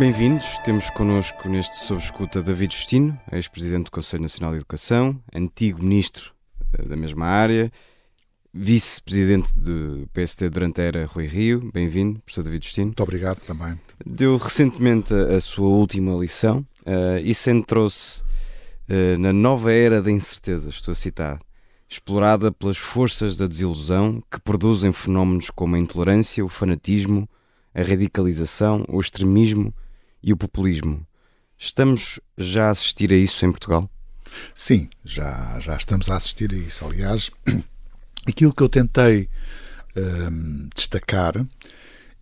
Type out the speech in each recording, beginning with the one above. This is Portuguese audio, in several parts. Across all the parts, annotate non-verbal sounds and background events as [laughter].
Bem-vindos. Temos connosco neste Sob Escuta David Justino, ex-presidente do Conselho Nacional de Educação, antigo ministro eh, da mesma área, vice-presidente do PSD durante a era Rui Rio. Bem-vindo, professor David Justino. Muito obrigado também. Deu recentemente a, a sua última lição uh, e centrou-se uh, na nova era da incerteza, estou a citar, explorada pelas forças da desilusão que produzem fenómenos como a intolerância, o fanatismo, a radicalização, o extremismo e o populismo. Estamos já a assistir a isso em Portugal? Sim, já, já estamos a assistir a isso. Aliás, [clears throat] aquilo que eu tentei hum, destacar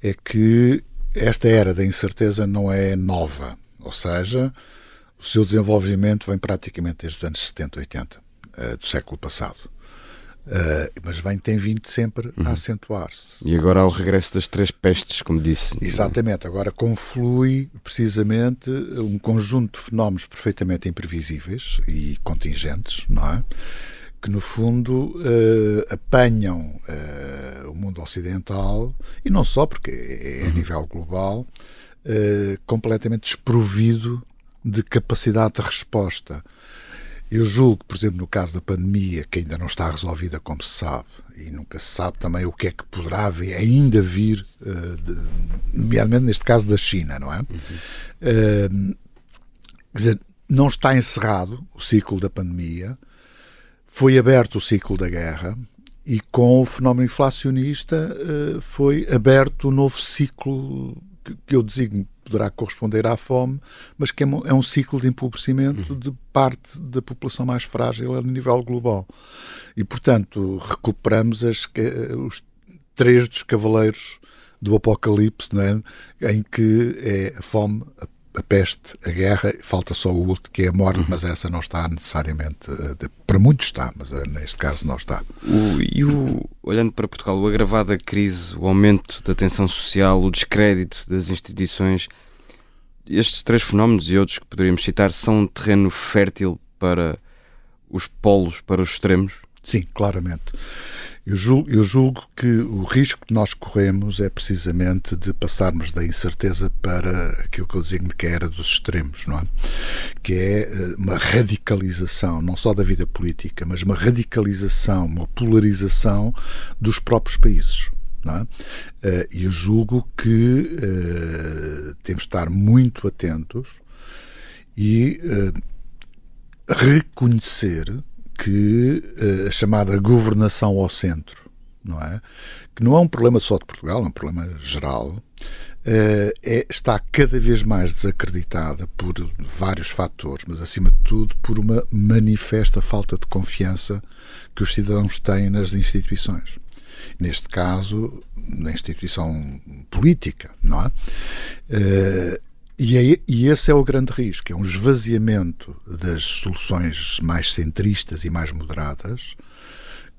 é que esta era da incerteza não é nova, ou seja, o seu desenvolvimento vem praticamente desde os anos 70, 80 uh, do século passado. Uh, mas vem, tem vindo sempre uhum. a acentuar-se. E agora há o regresso das três pestes, como disse. Exatamente, agora conflui precisamente um conjunto de fenómenos perfeitamente imprevisíveis e contingentes, não é? Que no fundo uh, apanham uh, o mundo ocidental, e não só, porque é, é a uhum. nível global, completamente desprovido de capacidade de resposta eu julgo, por exemplo, no caso da pandemia, que ainda não está resolvida, como se sabe, e nunca se sabe também o que é que poderá vir, ainda vir, uh, de, nomeadamente neste caso da China, não é? Uhum. Uh, quer dizer, não está encerrado o ciclo da pandemia, foi aberto o ciclo da guerra e com o fenómeno inflacionista uh, foi aberto o um novo ciclo que, que eu designo poderá corresponder à fome, mas que é um, é um ciclo de empobrecimento uhum. de parte da população mais frágil a nível global. E, portanto, recuperamos as, os três dos cavaleiros do Apocalipse, é? em que é a fome, a a peste, a guerra, falta só o último, que é a morte, uhum. mas essa não está necessariamente. Eh, para muitos está, mas eh, neste caso não está. O, e o, olhando para Portugal, o agravado da crise, o aumento da tensão social, o descrédito das instituições, estes três fenómenos e outros que poderíamos citar são um terreno fértil para os polos, para os extremos? Sim, claramente. Eu julgo, eu julgo, que o risco que nós corremos é precisamente de passarmos da incerteza para aquilo que eu designo que é era dos extremos, não é? Que é eh, uma radicalização, não só da vida política, mas uma radicalização, uma polarização dos próprios países. É? Eh, e eu julgo que uh, temos de estar muito atentos e reconhecer que uh, a chamada governação ao centro, não é? Que não é um problema só de Portugal, é um problema geral. Uh, é, está cada vez mais desacreditada por vários fatores, mas acima de tudo por uma manifesta falta de confiança que os cidadãos têm nas instituições. Neste caso, na instituição política, não é? E, é, e, esse é o grande risco, é um esvaziamento das soluções mais centristas e mais moderadas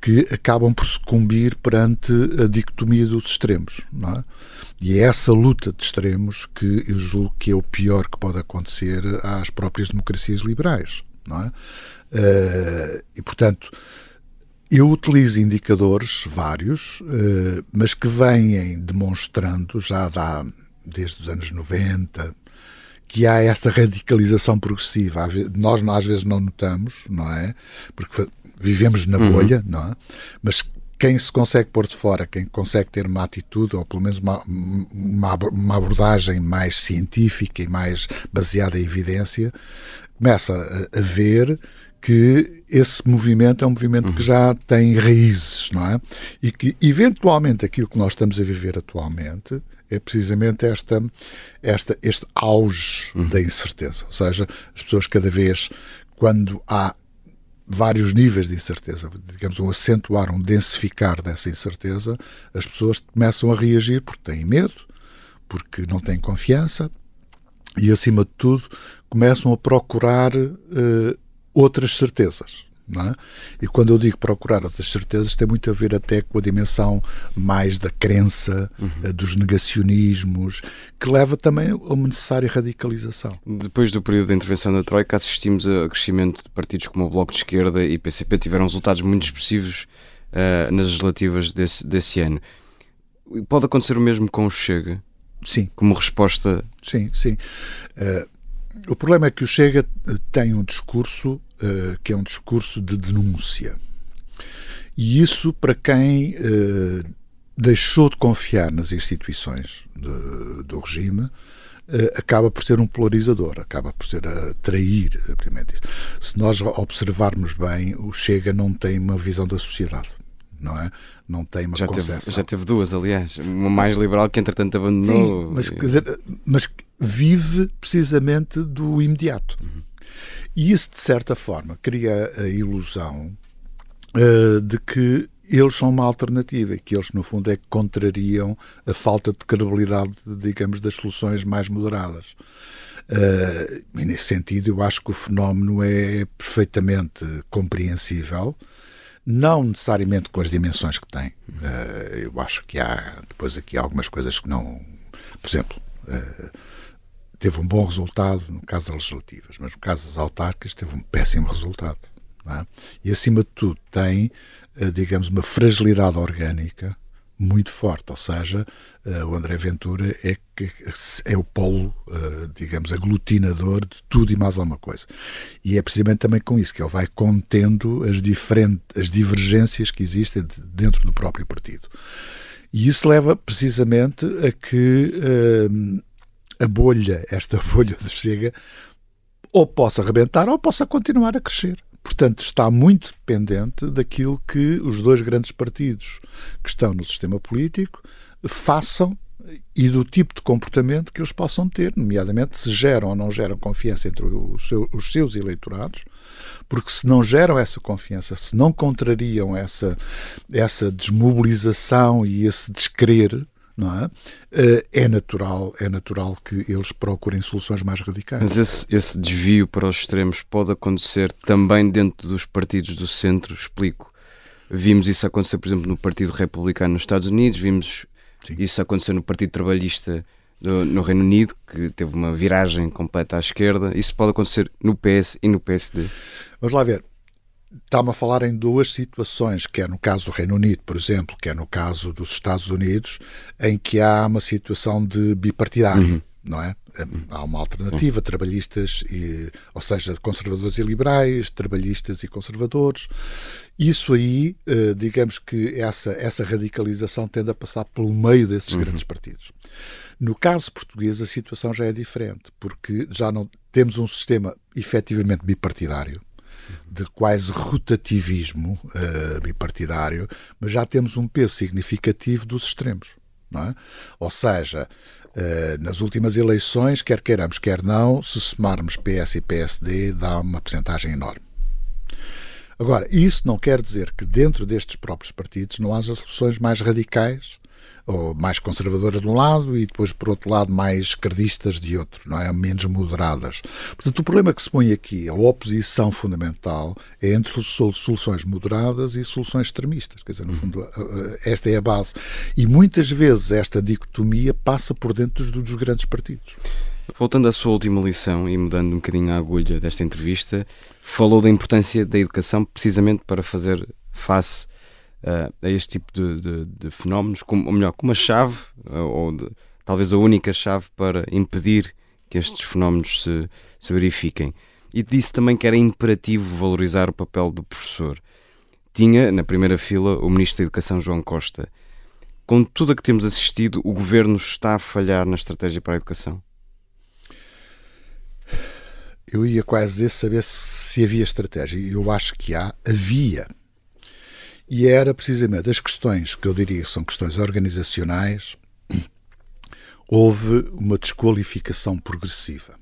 que acabam por sucumbir perante a dicotomia dos extremos. É? E é essa luta de extremos que eu julgo que é o pior que pode acontecer às próprias democracias liberais. É? Uh, e, portanto, eu utilizo indicadores vários, uh, mas que vêm demonstrando já dá desde os anos 90, que há esta radicalização progressiva. Nós às vezes não notamos, não é? Porque vivemos na uhum. bolha, uhum. não é? Mas quem se consegue pôr de fora, quem consegue ter uma atitude, ou pelo menos uma, uma, uma abordagem mais científica e mais baseada em evidência, começa a, a ver que esse movimento é um movimento uhum. que já tem raízes, não é? E que, eventualmente, aquilo que nós estamos a viver atualmente é precisamente esta, esta, este auge uhum. da incerteza. Ou seja, as pessoas cada vez, quando há vários níveis de incerteza, digamos, um acentuar, um densificar dessa incerteza, as pessoas começam a reagir porque têm medo, porque não têm confiança e, acima de tudo, começam a procurar uh, outras certezas. É? E quando eu digo procurar outras certezas, tem muito a ver até com a dimensão mais da crença, uhum. Eh, dos negacionismos, que leva também a uma necessária radicalização. Depois do período da intervenção da Troika, assistimos a crescimento de partidos como o Bloco de Esquerda e PCP, tiveram resultados muito expressivos uh, nas legislativas desse, desse ano. Pode acontecer o mesmo com o Chega? Sim. Como resposta. Sim, sim. Uh, o problema é que o Chega tem um discurso uh, que é um discurso de denúncia. E isso, para quem uh, deixou de confiar nas instituições de, do regime, uh, acaba por ser um polarizador, acaba por ser a trair, Se nós observarmos bem, o Chega não tem uma visão da sociedade não é? Não tem uma já concepção. Teve, já teve duas, aliás. Uma mais liberal que, entretanto, abandonou. Sim, mas, quer dizer, mas vive precisamente do imediato. Uhum. E isso, de certa forma, cria a ilusão uh, de que eles são uma alternativa e que eles, no fundo, é que contrariam a falta de credibilidade, digamos, das soluções mais moderadas. Uh, e nesse sentido, eu acho que o fenómeno é perfeitamente compreensível não necessariamente com as dimensões que tem. Uh, eu acho que há depois aqui algumas coisas que não. Por exemplo, uh, teve um bom resultado no caso das legislativas, mas no caso das autárquicas teve um péssimo resultado. É? E acima de tudo tem, uh, digamos, uma fragilidade orgânica muito forte, ou seja, uh, o André Ventura é, é o polo, uh, digamos, aglutinador de tudo e mais alguma coisa. E é precisamente também com isso que ele vai contendo as, diferentes, as divergências que existem dentro do próprio partido. E isso leva precisamente a que uh, a bolha, esta [laughs] bolha do Chega, ou possa arrebentar ou possa continuar a crescer. Portanto, está muito dependente daquilo que os dois grandes partidos que estão no sistema político façam e do tipo de comportamento que eles possam ter, nomeadamente se geram ou não geram confiança entre seu, os seus eleitorados, porque se não geram essa confiança, se não contrariam essa, essa desmobilização e esse descrer, não é? Eh, é natural, é natural que eles procurem soluções mais radicais. Mas esse, esse desvio para os extremos pode acontecer também dentro dos partidos do centro, explico. Vimos isso acontecer, por exemplo, no Partido Republicano nos Estados Unidos, vimos Sim. isso acontecer no Partido Trabalhista do, no Reino Unido, que teve uma viragem completa à esquerda. Isso pode acontecer no PS e no PSD. Vamos lá ver. Está-me a falar em duas situações, quer no caso do Reino Unido, por exemplo, quer no caso dos Estados Unidos, em que há uma situação de bipartidário. Uhum. Não é? Há uma alternativa, uhum. trabalhistas, e, ou seja, conservadores e liberais, trabalhistas e conservadores. Isso aí, eh, digamos que essa, essa radicalização tende a passar pelo meio desses uhum. grandes partidos. No caso português, a situação já é diferente, porque já não temos um sistema efetivamente bipartidário de quase rotativismo uh, bipartidário, mas já temos um peso significativo dos extremos. É? Ou seja, uh, nas últimas eleições, quer queiramos, quer não, se somarmos PS e PSD, dá uma percentagem enorme. Agora, isso não quer dizer que dentro destes próprios partidos não haja soluções mais radicais ou mais conservadoras de um lado e depois, por outro lado, mais esquerdistas de outro, não é? Menos moderadas. Portanto, o problema que se põe aqui, a oposição fundamental, é entre soluções moderadas e soluções extremistas. Quer dizer, no fundo, esta é a base. E muitas vezes esta dicotomia passa por dentro dos, dos grandes partidos. Voltando à sua última lição e mudando um bocadinho a agulha desta entrevista, falou da importância da educação precisamente para fazer face uh, a este tipo de, de, de, fenómenos, como, ou melhor, como uma chave, uh, ou de, talvez a única chave para impedir que estes fenómenos se, se verifiquem. E disse também que era imperativo valorizar o papel do professor. Tinha, na primeira fila, o Ministro da Educação, João Costa. Com tudo a que temos assistido, o Governo está a falhar na estratégia para a educação? Eu ia quase dizer saber se havia estratégia. Eu acho que há, havia. E era precisamente as questões que eu diria são questões organizacionais. [clears throat] Houve uma desqualificação progressiva.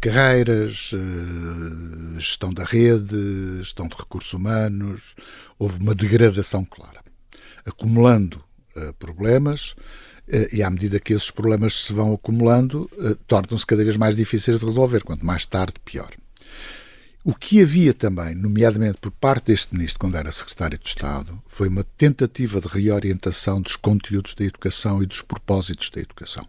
Carreiras, eh, gestão da rede, gestão de recursos humanos, houve uma degradação clara. Acumulando eh, problemas, eh, e à medida que esses problemas se vão acumulando, tornam-se cada vez mais difíceis de resolver. Quanto mais tarde, pior. O que havia também, nomeadamente por parte deste ministro, quando era secretário de Estado, foi uma tentativa de reorientação dos conteúdos da educação e dos propósitos da educação.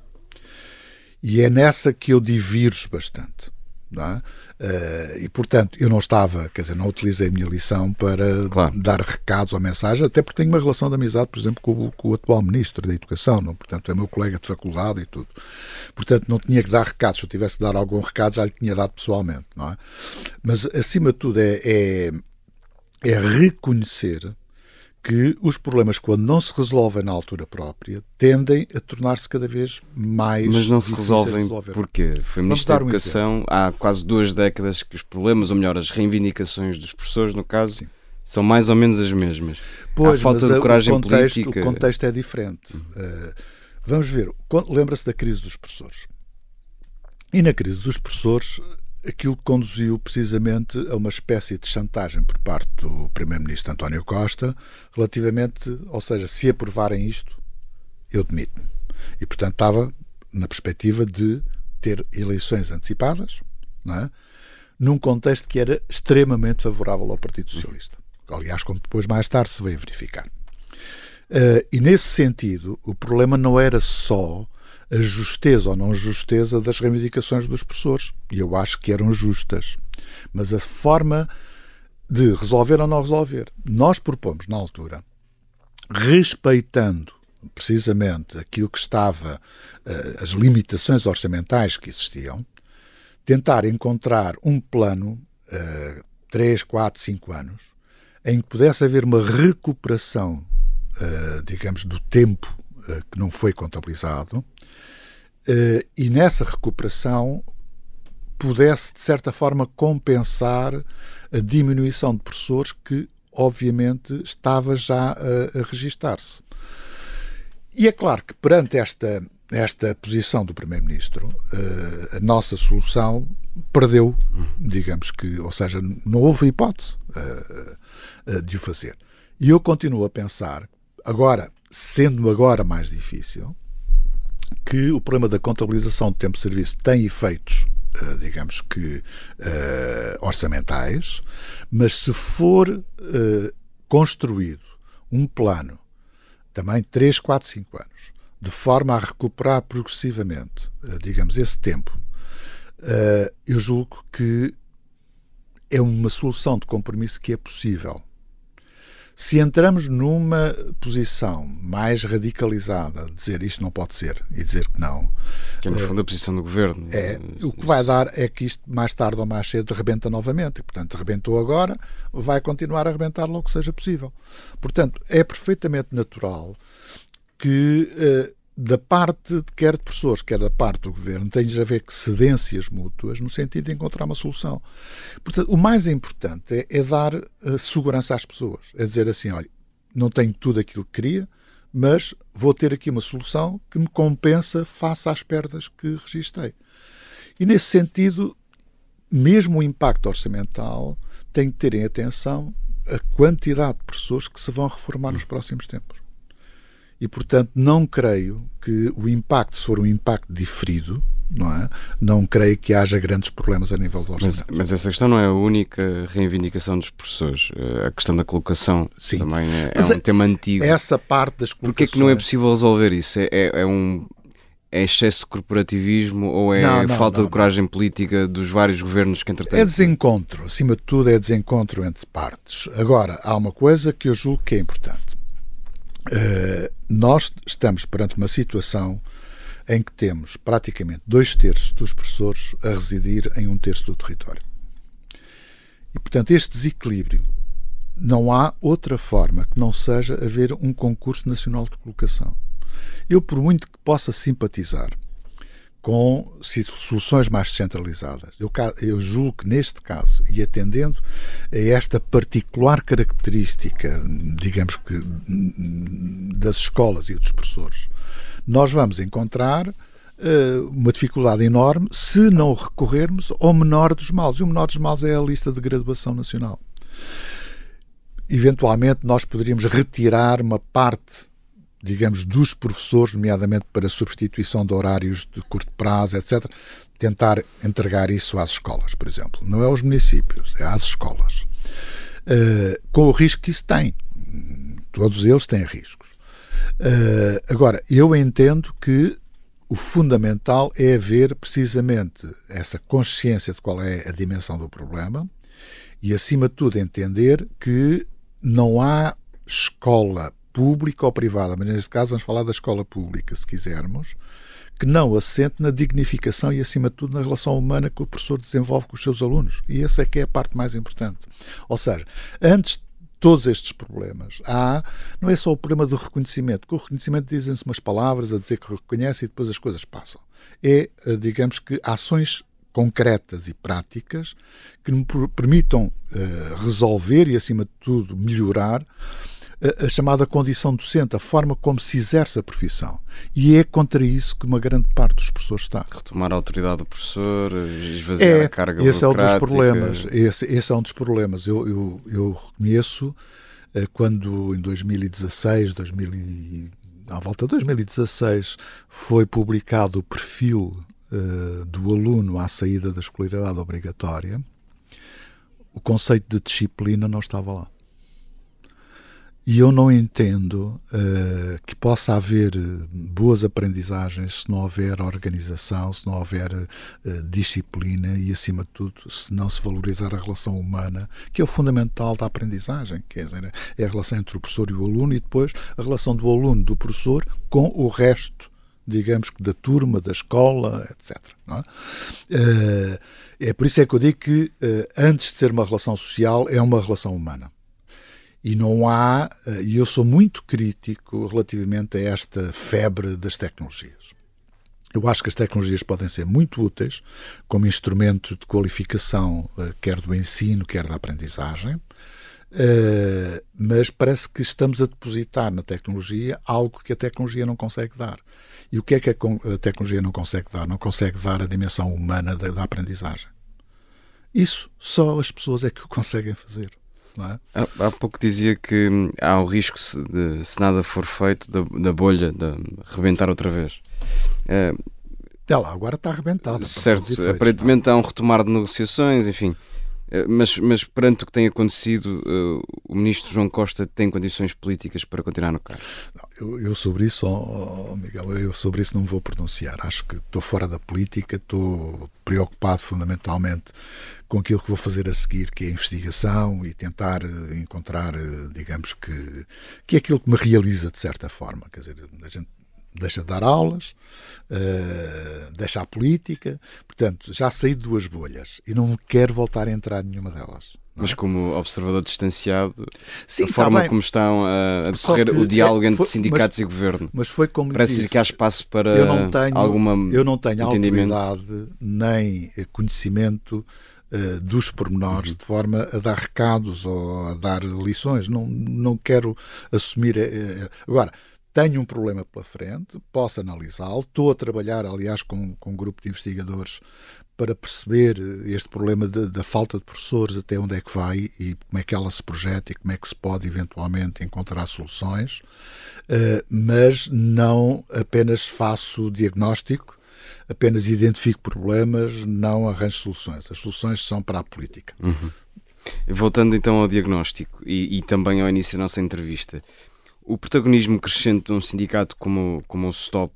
E é nessa que eu divirjo bastante. É? Uh, e portanto eu não estava, quer dizer, não utilizei a minha lição para claro. dar recados ou mensagens, até porque tenho uma relação de amizade, por exemplo, com o, com o atual Ministro da Educação, não? portanto é meu colega de faculdade e tudo. Portanto não tinha que dar recados, se eu tivesse de dar algum recado já lhe tinha dado pessoalmente, não é? Mas acima de tudo é, é, é reconhecer que os problemas, quando não se resolvem na altura própria, tendem a tornar-se cada vez mais. Mas não se resolvem porquê? Foi Ministro da Educação um há quase duas décadas que os problemas, ou melhor, as reivindicações dos professores, no caso, Sim. são mais ou menos as mesmas. Pois, há falta de coragem o contexto, política. O contexto é diferente. Uh, vamos ver, lembra-se da crise dos professores. E na crise dos professores, aquilo conduziu precisamente a uma espécie de chantagem por parte do Primeiro-Ministro António Costa, relativamente, ou seja, se aprovarem isto, eu demito-me. E, portanto, estava na perspectiva de ter eleições antecipadas, é? num contexto que era extremamente favorável ao Partido Socialista. Aliás, como depois mais tarde se veio verificar. Uh, e nesse sentido, o problema não era só a justeza ou não justeza das reivindicações dos professores. E eu acho que eram justas. Mas a forma de resolver ou não resolver. Nós propomos, na altura, respeitando precisamente aquilo que estava, eh, as limitações orçamentais que existiam, tentar encontrar um plano, 3, 4, 5 anos, em que pudesse haver uma recuperação, eh, digamos, do tempo eh, que não foi contabilizado, e nessa recuperação pudesse, de certa forma, compensar a diminuição de professores que, obviamente, estava já a, a registar-se. E é claro que, perante esta, esta posição do Primeiro-Ministro, eh, a nossa solução perdeu, digamos que, ou seja, não houve hipótese eh, de o fazer. E eu continuo a pensar, agora, sendo agora mais difícil, que o problema da contabilização do tempo de serviço tem efeitos, eh, digamos que, uh, orçamentais, mas se for uh, construído um plano, também 3, 4, 5 anos, de forma a recuperar progressivamente, uh, digamos, esse tempo, eu julgo que é uma solução de compromisso que é possível. Se entramos numa posição mais radicalizada, dizer isto não pode ser e dizer que não. Que é, no fundo, a posição do governo. É, o que vai dar é que isto, mais tarde ou mais cedo, rebenta novamente. E, portanto, rebentou agora, vai continuar a rebentar logo que seja possível. Portanto, é perfeitamente natural que uh, da parte, quer de professores, quer da parte do governo, tem de haver cedências mútuas no sentido de encontrar uma solução. Portanto, o mais importante é, é dar uh, segurança às pessoas. É dizer assim: olha, não tenho tudo aquilo que queria, mas vou ter aqui uma solução que me compensa face às perdas que registrei. E nesse sentido, mesmo o impacto orçamental tem que ter em atenção a quantidade de pessoas que se vão reformar nos próximos tempos e, portanto, não creio que o impacto, se for um impacto diferido, não é? Não creio que haja grandes problemas a nível do orçamento. Mas, mas essa questão não é a única reivindicação dos professores. Eh, a questão da colocação Sim. também é, é um é, tema antigo. Essa parte das colocações... Porquê é que não é possível resolver isso? É, é, é um... É excesso de corporativismo ou é não, não, falta não, de coragem política dos vários governos que entretanto... É desencontro, acima de tudo é desencontro entre partes. Agora, há uma coisa que eu julgo que é importante. Uh, nós estamos perante uma situação em que temos praticamente dois terços dos professores a residir em um terço do território. E, portanto, este desequilíbrio não há outra forma que não seja haver um concurso nacional de colocação. Eu, por muito que possa simpatizar com soluções mais descentralizadas. Eu, eu, julgo que neste caso, e atendendo a esta particular característica, digamos que, das escolas e dos professores, nós vamos encontrar uh, uma dificuldade enorme se não recorrermos ao menor dos males. E o menor dos males é a lista de graduação nacional. Eventualmente, nós poderíamos retirar uma parte digamos, dos professores, nomeadamente para substituição de horários de curto prazo, etc., tentar entregar isso às escolas, por exemplo. Não é aos municípios, é às escolas. Uh, com o risco que isso tem. Todos eles têm riscos. Uh, agora, eu entendo que o fundamental é haver precisamente essa consciência de qual é a dimensão do problema e, acima de tudo, entender que não há escola pública ou privada, mas neste caso vamos falar da escola pública, se quisermos, que não assente na dignificação e, acima de tudo, na relação humana que o professor desenvolve com os seus alunos. E essa é que é a parte mais importante. Ou seja, antes de todos estes problemas, há, não é só o problema do reconhecimento, que o reconhecimento dizem-se umas palavras a dizer que reconhece e depois as coisas passam. É, eh, digamos que, ações concretas e práticas que me permitam uh, resolver e, acima de tudo, melhorar a, chamada condição docente, a forma como se exerce a profissão. E é contra isso que uma grande parte dos professores está. Retomar a autoridade do professor, esvaziar é, a carga esse é um dos problemas. Esse, esse é um dos problemas. Eu, eu, eu reconheço eh, quando em 2016, 2000 à volta de 2016, foi publicado o perfil uh, do aluno à saída da escolaridade obrigatória, o conceito de disciplina não estava lá. E eu não entendo uh, que possa haver eh, boas aprendizagens se não houver organização, se não houver uh, disciplina e, acima de tudo, se não se valorizar a relação humana, que é o fundamental da aprendizagem. Quer dizer, é a relação entre o professor e o aluno e depois a relação do aluno, do professor, com o resto, digamos que da turma, da escola, etc. É? É por isso é que eu digo que, antes de ser uma relação social, é uma relação humana. E não há, eh, e eu sou muito crítico relativamente a esta febre das tecnologias. Eu acho que as tecnologias podem ser muito úteis como instrumento de qualificação, eh, quer do ensino, quer da aprendizagem, eh, mas parece que estamos a depositar na tecnologia algo que a tecnologia não consegue dar. E o que é que a tecnologia não consegue dar? Não consegue dar a dimensão humana da aprendizagem. Isso só as pessoas é que o [laughs] conseguem fazer. É? Há, há, pouco dizia que há o risco, de, se nada for feito, da, da bolha de rebentar outra vez. É, lá, agora está arrebentada. Certo, efeitos, aparentemente não? há um retomar de negociações, enfim. Eh, mas, mas perante o que tem acontecido, uh, o ministro João Costa tem condições políticas para continuar no cargo? Eu, eu, sobre isso, oh, Miguel, eu sobre isso não me vou pronunciar. Acho que estou fora da política, estou preocupado fundamentalmente com aquilo que vou fazer a seguir, que é a investigação e tentar eh, encontrar, digamos que, que é aquilo que me realiza de certa forma. Quer dizer, a gente deixa de dar aulas, uh, deixa a política. Portanto, já saí de duas bolhas e não quero voltar a entrar em nenhuma delas. Mas como observador distanciado, Sim, a tá forma como estão a, a decorrer o diálogo é, entre sindicatos mas, e governo. Mas foi como Parece-lhe que há espaço para eu não tenho, alguma Eu não tenho autoridade nem conhecimento uh, dos pormenores uhum. de forma a dar recados ou a dar lições. Não, não quero assumir. Uh, agora, tenho um problema pela frente, posso analisá-lo. Estou a trabalhar, aliás, com, com um grupo de investigadores para perceber este problema de, da falta de professores, até onde é que vai e como é que ela se projeta e como é que se pode eventualmente encontrar soluções, uh, mas não apenas faço diagnóstico, apenas identifico problemas, não arranjo soluções. As soluções são para a política. Uhum. Voltando então ao diagnóstico e, e, também ao início da nossa entrevista, o protagonismo crescente de um sindicato como, como o STOP,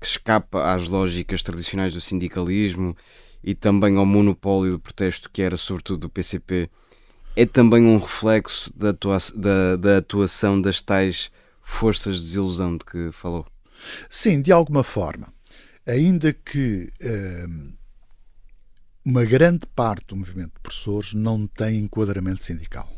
que escapa às lógicas tradicionais do sindicalismo e também ao monopólio do protesto que era sobretudo do PCP, é também um reflexo da, atua da, da atuação das tais forças de desilusão de que falou? Sim, de alguma forma. Ainda que hum, uma grande parte do movimento de professores não tem enquadramento sindical.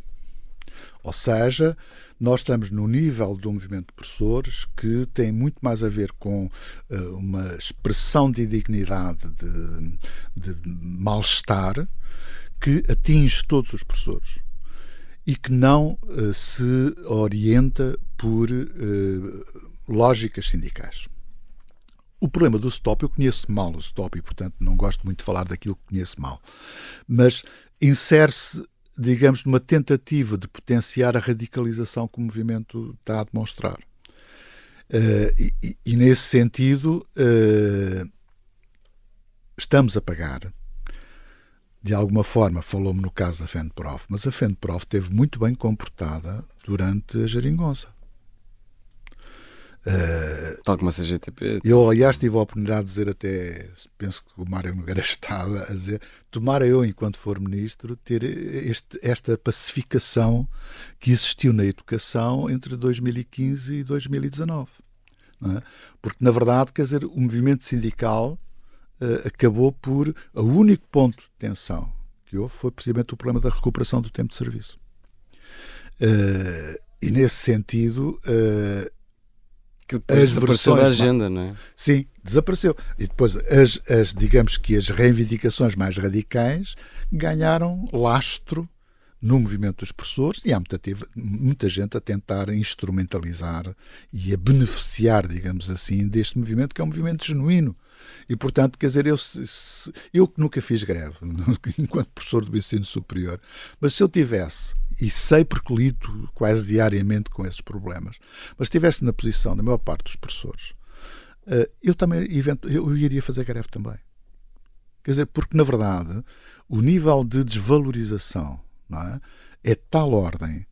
Ou seja, nós estamos no nível do movimento de professores que tem muito mais a ver com uh, uma expressão de indignidade, de, de mal-estar, que atinge todos os professores e que não uh, se orienta por uh, lógicas sindicais. O problema do stop, eu conheço mal o stop e, portanto, não gosto muito de falar daquilo que conheço mal, mas insere-se digamos, numa tentativa de potenciar a radicalização que o movimento está a demonstrar. Uh, e, e, nesse sentido, uh, estamos a pagar. De alguma forma, falou-me no caso da FENPROF, mas a FENPROF esteve muito bem comportada durante a geringonça. Uh, Tal como a CGTP. Eu, aliás, tive a oportunidade de dizer até, penso que o Mário Nogueira [laughs] estava a dizer, tomara eu, enquanto for ministro, ter este, esta pacificação que existiu na educação entre 2015 e 2019. É? Porque, na verdade, quer dizer, o movimento sindical uh, acabou por. O único ponto de tensão que houve foi precisamente o problema da recuperação do tempo de serviço. Uh, e nesse sentido, que as desapareceu da agenda, não é? Sim, desapareceu. E depois, as, as, digamos que as reivindicações mais radicais ganharam lastro no movimento dos professores e há muita, muita gente a tentar instrumentalizar e a beneficiar, digamos assim, deste movimento que é um movimento genuíno. E, portanto, quer dizer, eu, eu que nunca fiz greve, [laughs] enquanto professor do ensino superior, mas se eu tivesse e sei porque lido quase diariamente com esses problemas, mas estivesse na posição da maior parte dos professores, eh, eu também eu iria fazer greve também. Quer dizer, porque na verdade o nível de desvalorização é? é tal ordem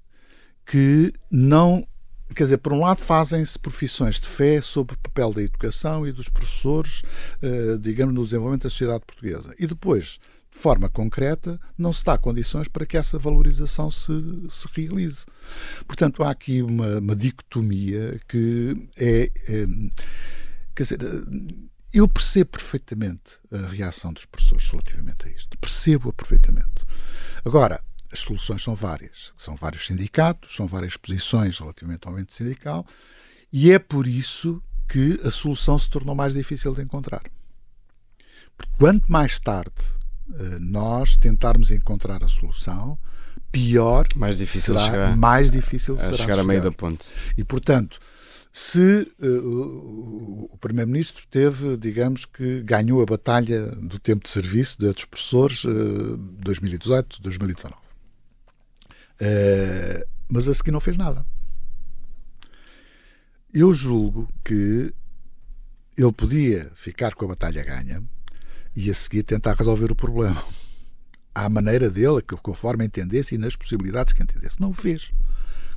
que não. Quer dizer, por um lado fazem-se profissões de fé sobre o papel da educação e dos professores, eh, digamos, no desenvolvimento da sociedade portuguesa. E depois, de forma concreta, não se dá condições para que essa valorização se, se realize. Portanto, há aqui uma, uma dicotomia que é, é. Quer dizer, eu percebo perfeitamente a reação dos professores relativamente a isto. Percebo-a perfeitamente. Agora, as soluções são várias. São vários sindicatos, são várias posições relativamente ao movimento sindical, e é por isso que a solução se tornou mais difícil de encontrar. Porque quanto mais tarde nós tentarmos encontrar a solução, pior mais difícil será, chegar, mais difícil a será chegar, a meio da ponte. E portanto, se uh, o, o primeiro-ministro teve, digamos que ganhou a batalha do tempo de serviço dos professores uh, 2018, 2019. Uh, mas a seguir não fez nada. Eu julgo que ele podia ficar com a batalha ganha e a seguir tentar resolver o problema. À maneira dele, conforme entendesse e nas possibilidades que entendesse. Não o fez.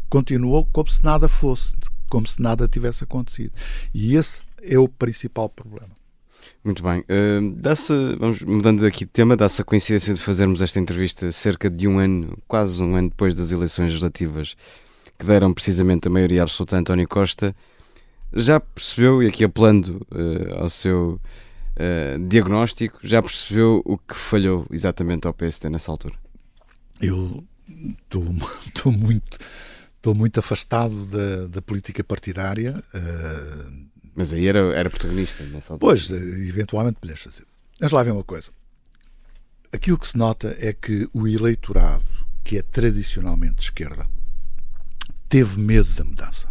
Continuou como se nada fosse, como se nada tivesse acontecido. E esse é o principal problema. Muito bem. Uh, dá-se, vamos mudando aqui de tema, dá-se a coincidência de fazermos esta entrevista cerca de um ano, quase um ano depois das eleições legislativas que deram precisamente a maioria absoluta a António Costa. Já percebeu, e aqui apelando uh, ao seu uh, diagnóstico, já percebeu o que falhou exatamente ao PSD nessa altura? Eu estou [laughs] muito, muito afastado da, da política partidária. Uh, mas aí era, era protagonista nessa altura. Pois, eventualmente podes fazer. Mas lá vem uma coisa. Aquilo que se nota é que o eleitorado, que é tradicionalmente de esquerda, teve medo da mudança.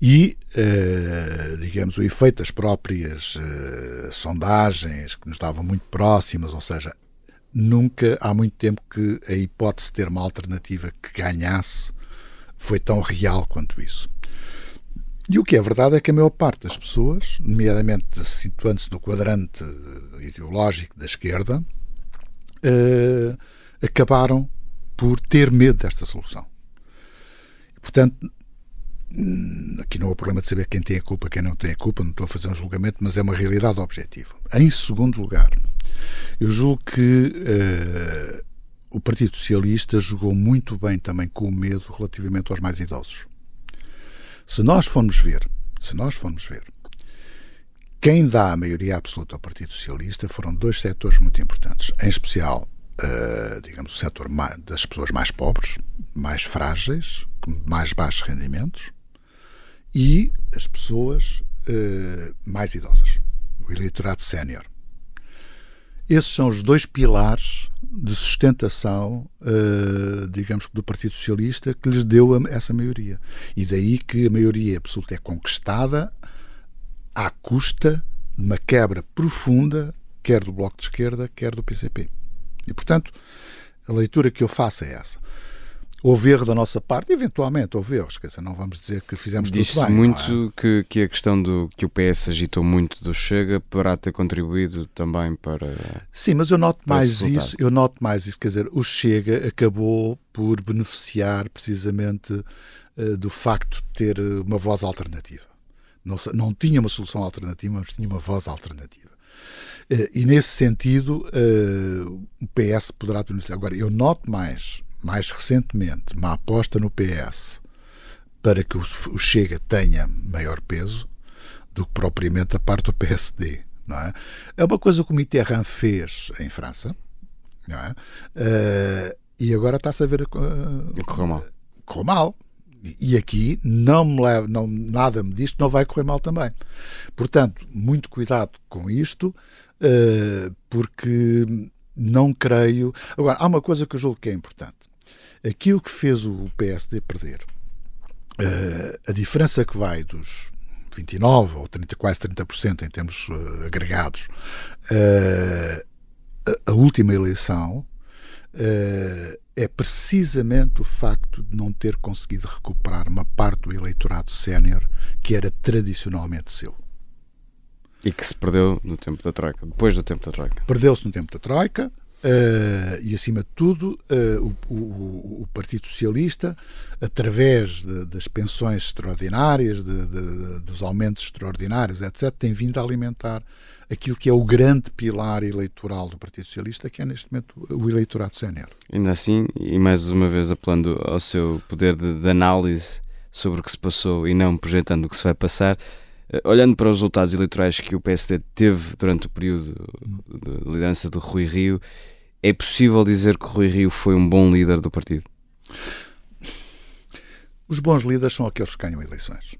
E, eh, digamos, o efeito das próprias eh, sondagens, que nos estavam muito próximas, ou seja, nunca há muito tempo que a hipótese de ter uma alternativa que ganhasse foi tão real quanto isso. E o que é verdade é que a maior parte das pessoas, nomeadamente situando-se no quadrante ideológico da esquerda, uh, acabaram por ter medo desta solução. Portanto, aqui não há problema de saber quem tem a culpa, quem não tem a culpa, não estou a fazer um julgamento, mas é uma realidade objetiva. Em segundo lugar, eu julgo que uh, o Partido Socialista jogou muito bem também com o medo relativamente aos mais idosos. Se nós formos ver, se nós formos ver, quem dá a maioria absoluta ao Partido Socialista foram dois setores muito importantes, em especial, uh, digamos, o setor das pessoas mais pobres, mais frágeis, com mais baixos rendimentos, e as pessoas uh, mais idosas, o eleitorado sénior. Esses são os dois pilares de sustentação, uh, digamos, do Partido Socialista que lhes deu a, essa maioria. E daí que a maioria absoluta é conquistada à custa de uma quebra profunda, quer do Bloco de Esquerda, quer do PCP. E, portanto, a leitura que eu faço é essa. Houve erro da nossa parte, eventualmente houve erros, quer dizer, não vamos dizer que fizemos tudo bem. muito é? que, que a questão do que o PS agitou muito do Chega poderá ter contribuído também para. Sim, mas eu noto mais isso, eu noto mais isso, quer dizer, o Chega acabou por beneficiar precisamente uh, do facto de ter uma voz alternativa. Não, não tinha uma solução alternativa, mas tinha uma voz alternativa. Uh, e nesse sentido, uh, o PS poderá beneficiar. Agora, eu noto mais mais recentemente, uma aposta no PS para que o Chega tenha maior peso do que propriamente a parte do PSD. Não é? é uma coisa que o Mitterrand fez em França, não é? Uh, e agora está-se a ver. Uh, correu mal. Correu mal. E aqui não me leva, não, nada me diz que não vai correr mal também. Portanto, muito cuidado com isto, uh, porque não creio. Agora, há uma coisa que eu julgo que é importante aquilo que fez o PSD perder, uh, a diferença que vai dos 29 ou 30, quase 30% em termos uh, agregados, a, a, última eleição é precisamente o facto de não ter conseguido recuperar uma parte do eleitorado sénior que era tradicionalmente seu. E que se perdeu no tempo da Troika, depois do tempo da Troika. Perdeu-se no tempo da Troika, Uh, e, acima de tudo, uh, o, o, o, Partido Socialista, através de, das pensões extraordinárias, de, de, dos aumentos extraordinários, etc., tem vindo a alimentar aquilo que é o grande pilar eleitoral do Partido Socialista, que é neste momento o eleitorado sénior. Ainda assim, e mais uma vez apelando ao seu poder de, análise sobre o que se passou e não projetando o que se vai passar, eh, olhando para os resultados eleitorais que o PSD teve durante o período de liderança de Rui Rio, é possível dizer que o Rui Rio foi um bom líder do partido? Os bons líderes são aqueles que ganham eleições.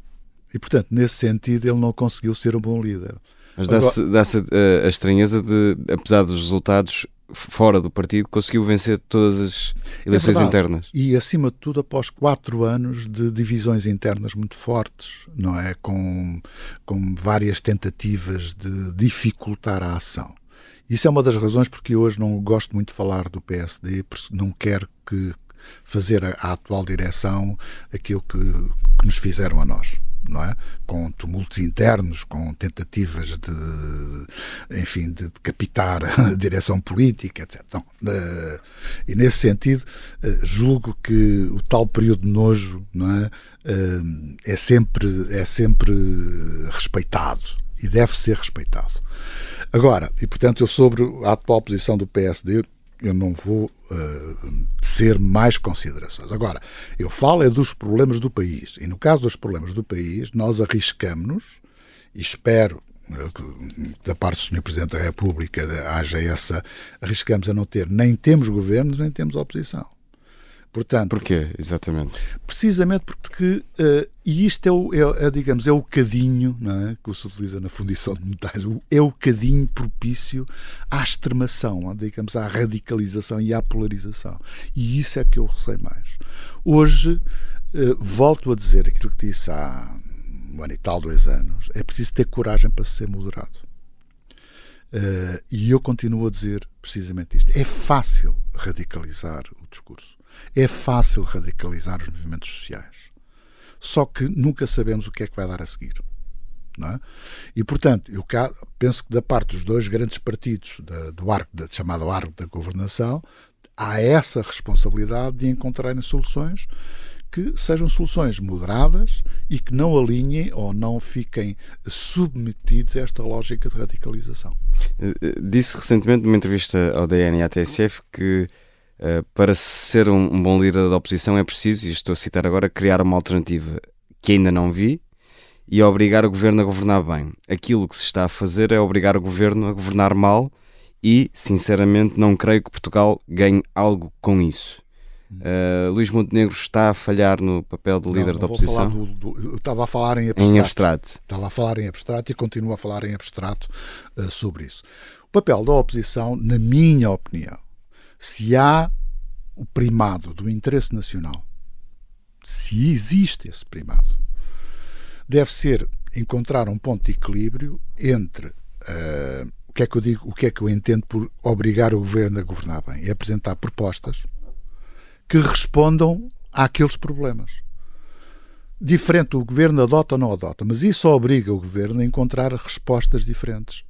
E, portanto, nesse sentido, ele não conseguiu ser um bom líder. Mas dá-se dá a, a estranheza de, apesar dos resultados fora do partido, conseguiu vencer todas as eleições é internas. E, acima de tudo, após quatro anos de divisões internas muito fortes, não é? Com, com várias tentativas de dificultar a ação. Isso é uma das razões porque hoje não gosto muito de falar do PSD, não quero que fazer a atual direção aquilo que, que nos fizeram a nós. É? com tumultos internos, com tentativas de, enfim, de decapitar a [laughs] direção política, etc. Então, uh, e nesse sentido, uh, julgo que o tal período de nojo é, uh, é, sempre, é sempre respeitado e deve ser respeitado. Agora, e portanto, eu sobre a atual posição do PSD, eu não vou uh, ser mais considerações. Agora, eu falo é dos problemas do país. E no caso dos problemas do país, nós arriscamos-nos, e espero eh, que da parte do Sr. Presidente da República haja essa, arriscamos a não ter, nem temos governos, nem temos oposição. Portanto, Porquê, exatamente? Precisamente porque, uh, e isto é, o, é, é, digamos, é o cadinho é, que se utiliza na fundição de metais, é o cadinho propício à extremação, digamos, à radicalização e à polarização. E isso é que eu receio mais. Hoje, uh, volto a dizer aquilo que disse há um ano e tal, dois anos, é preciso ter coragem para ser moderado. Uh, e eu continuo a dizer precisamente isto. É fácil radicalizar o discurso. É fácil radicalizar os movimentos sociais. Só que nunca sabemos o que é que vai dar a seguir. É? E, portanto, eu penso que da parte dos dois grandes partidos da, do arco, da, chamado arco da governação, há essa responsabilidade de encontrarem soluções que sejam soluções moderadas e que não alinhem ou não fiquem submetidos a esta lógica de radicalização. Eh, eh, disse recentemente numa entrevista ao DN e à TSF que para ser um, bom líder da oposição é preciso, e estou a citar agora, criar uma alternativa que ainda não vi e obrigar o governo a governar bem. Aquilo que se está a fazer é obrigar o governo a governar mal e, sinceramente, não creio que Portugal ganhe algo com isso. Uh, Luís Montenegro está a falhar no papel de líder não, não da oposição? Do, do, estava a falar em abstrato. em abstrato. Estava a falar em abstrato e continuo a falar em abstrato uh, sobre isso. O papel da oposição, na minha opinião, se há o primado do interesse nacional, se existe esse primado, deve ser encontrar um ponto de equilíbrio entre uh, o que é que eu digo, o que é que eu entendo por obrigar o governo a governar bem, é apresentar propostas que respondam àqueles problemas. Diferente, o governo adota ou não adota, mas isso obriga o governo a encontrar respostas diferentes,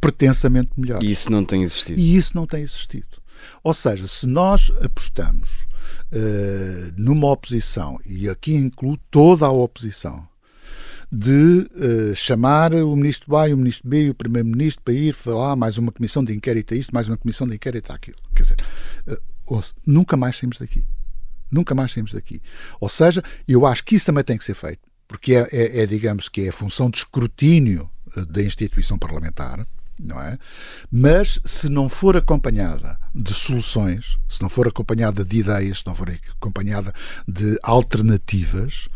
pretensamente melhores. E isso não tem existido. E isso não tem existido. Ou seja, se nós apostamos uh, numa oposição, e aqui incluo toda a oposição, de uh, chamar o ministro A e o ministro B e o primeiro-ministro para ir falar mais uma comissão de inquérito a isto, mais uma comissão de inquérito a aquilo. Quer dizer, uh, nunca mais saímos daqui. Nunca mais saímos daqui. Ou seja, eu acho que isso também tem que ser feito, porque é, é, é digamos que é a função de escrutínio da instituição parlamentar, não é? Mas se não for acompanhada de soluções, se não for acompanhada de ideias, se não for acompanhada de alternativas,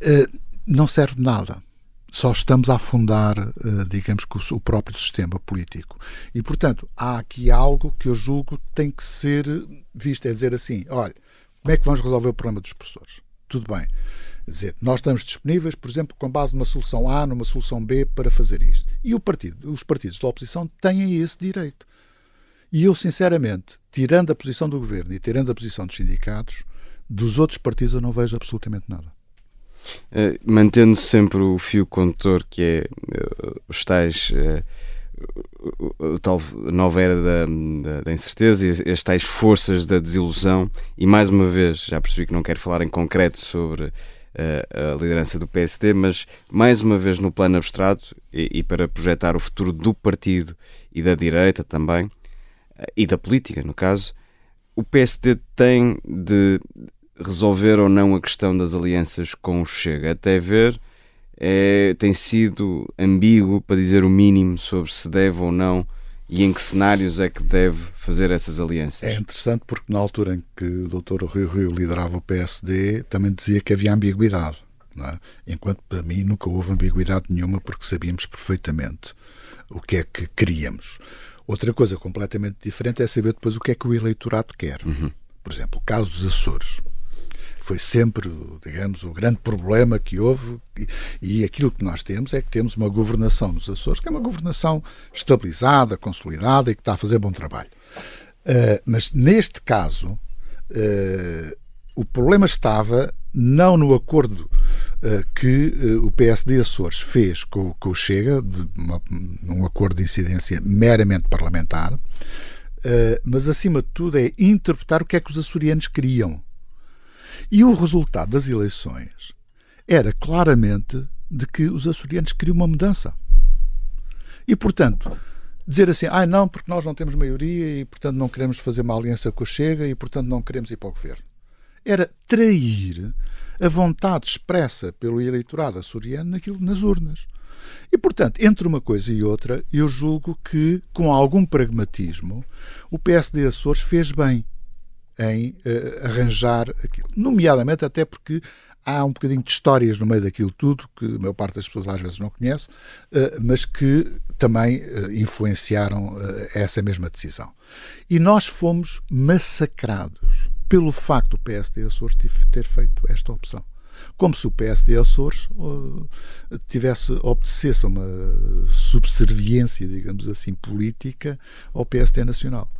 eh, não serve de nada. Só estamos a afundar, eh, digamos que o próprio sistema político. E, portanto, há aqui algo que eu julgo tem que ser visto. É dizer assim: olha, como é que vamos resolver o problema dos professores? Tudo bem Quer dizer, nós estamos disponíveis, por exemplo, com base numa solução A, numa solução B, para fazer isto. E partido, os partidos da oposição têm esse direito. E eu, sinceramente, tirando a posição do governo e tirando a posição dos sindicatos, dos outros partidos eu não vejo absolutamente nada. Uh, mantendo sempre o fio condutor que é uh, os tais uh, o, tal nova era da, da, da, incerteza e as tais forças da desilusão e mais uma vez já percebi que não quero falar em concreto sobre a liderança do PSD, mas mais uma vez no plano abstrato e, e, para projetar o futuro do partido e da direita também, e da política, no caso, o PSD tem de resolver ou não a questão das alianças com o Chega. Até ver, é, tem sido ambíguo para dizer o mínimo sobre se deve ou não e em que cenários é que deve fazer essas alianças? É interessante porque na altura em que o Dr. Rui Rio liderava o PSD também dizia que havia ambiguidade. É? Enquanto para mim nunca houve ambiguidade nenhuma porque sabíamos perfeitamente o que é que queríamos. Outra coisa completamente diferente é saber depois o que é que o eleitorado quer. Uhum. Por exemplo, o caso dos Açores foi sempre, digamos, o grande problema que houve. E aquilo que nós temos é que temos uma governação nos Açores, que é uma governação estabilizada, consolidada e que está a fazer bom trabalho. Uh, mas neste caso, uh, o problema estava não no acordo uh, que o PSD Açores fez com, com o Chega, uma, um acordo de incidência meramente parlamentar, mas acima de tudo é interpretar o que é que os açorianos queriam e o resultado das eleições era claramente de que os açorianos queriam uma mudança. E, portanto, dizer assim, ah, não, porque nós não temos maioria e, portanto, não queremos fazer uma aliança com o Chega e, portanto, não queremos ir para o governo. Era trair a vontade expressa pelo eleitorado açoriano naquilo, nas urnas. E, portanto, entre uma coisa e outra, eu julgo que, com algum pragmatismo, o PSD Açores fez bem em uh, arranjar aquilo. Nomeadamente até porque há um bocadinho de histórias no meio daquilo tudo, que a maior parte das pessoas às vezes não conhece, uh, mas que também uh, influenciaram essa mesma decisão. E nós fomos massacrados pelo facto do PSD Açores ter feito esta opção. Como se o PSD Açores tivesse, obedecesse a uma subserviência, digamos assim, política ao PSD Nacional.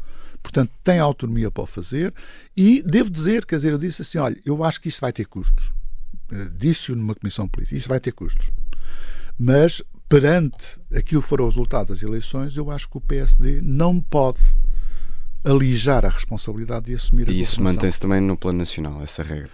Portanto, tem autonomia para o fazer e devo dizer, quer dizer, eu disse assim, olha, eu acho que isto vai ter custos. Eh, disse-o numa comissão política, isto vai ter custos. Mas, perante aquilo que for o resultado das eleições, eu acho que o PSD não pode alijar a responsabilidade de assumir a E isso mantém-se também no plano nacional, essa regra?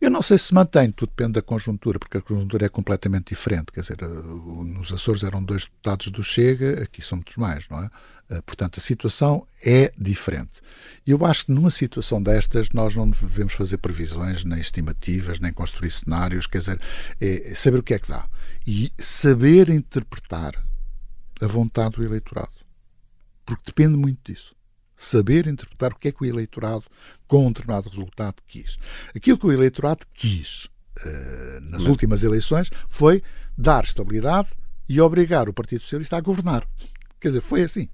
Eu não sei se mantém, tudo depende da conjuntura, porque a conjuntura é completamente diferente. Quer dizer, eh, nos Açores eram dois deputados do Chega, aqui são muitos mais, não é? Eh, portanto, a situação é diferente. Eu acho que numa situação destas nós não devemos fazer previsões, nem estimativas, nem construir cenários, quer dizer, é saber o que é que dá. E saber interpretar a vontade do eleitorado. Porque depende muito disso saber interpretar o que é que o eleitorado, com um determinado resultado, quis. Aquilo que o eleitorado quis uh, nas Não. últimas eleições foi dar estabilidade e obrigar o Partido Socialista a governar. Quer dizer, foi assim.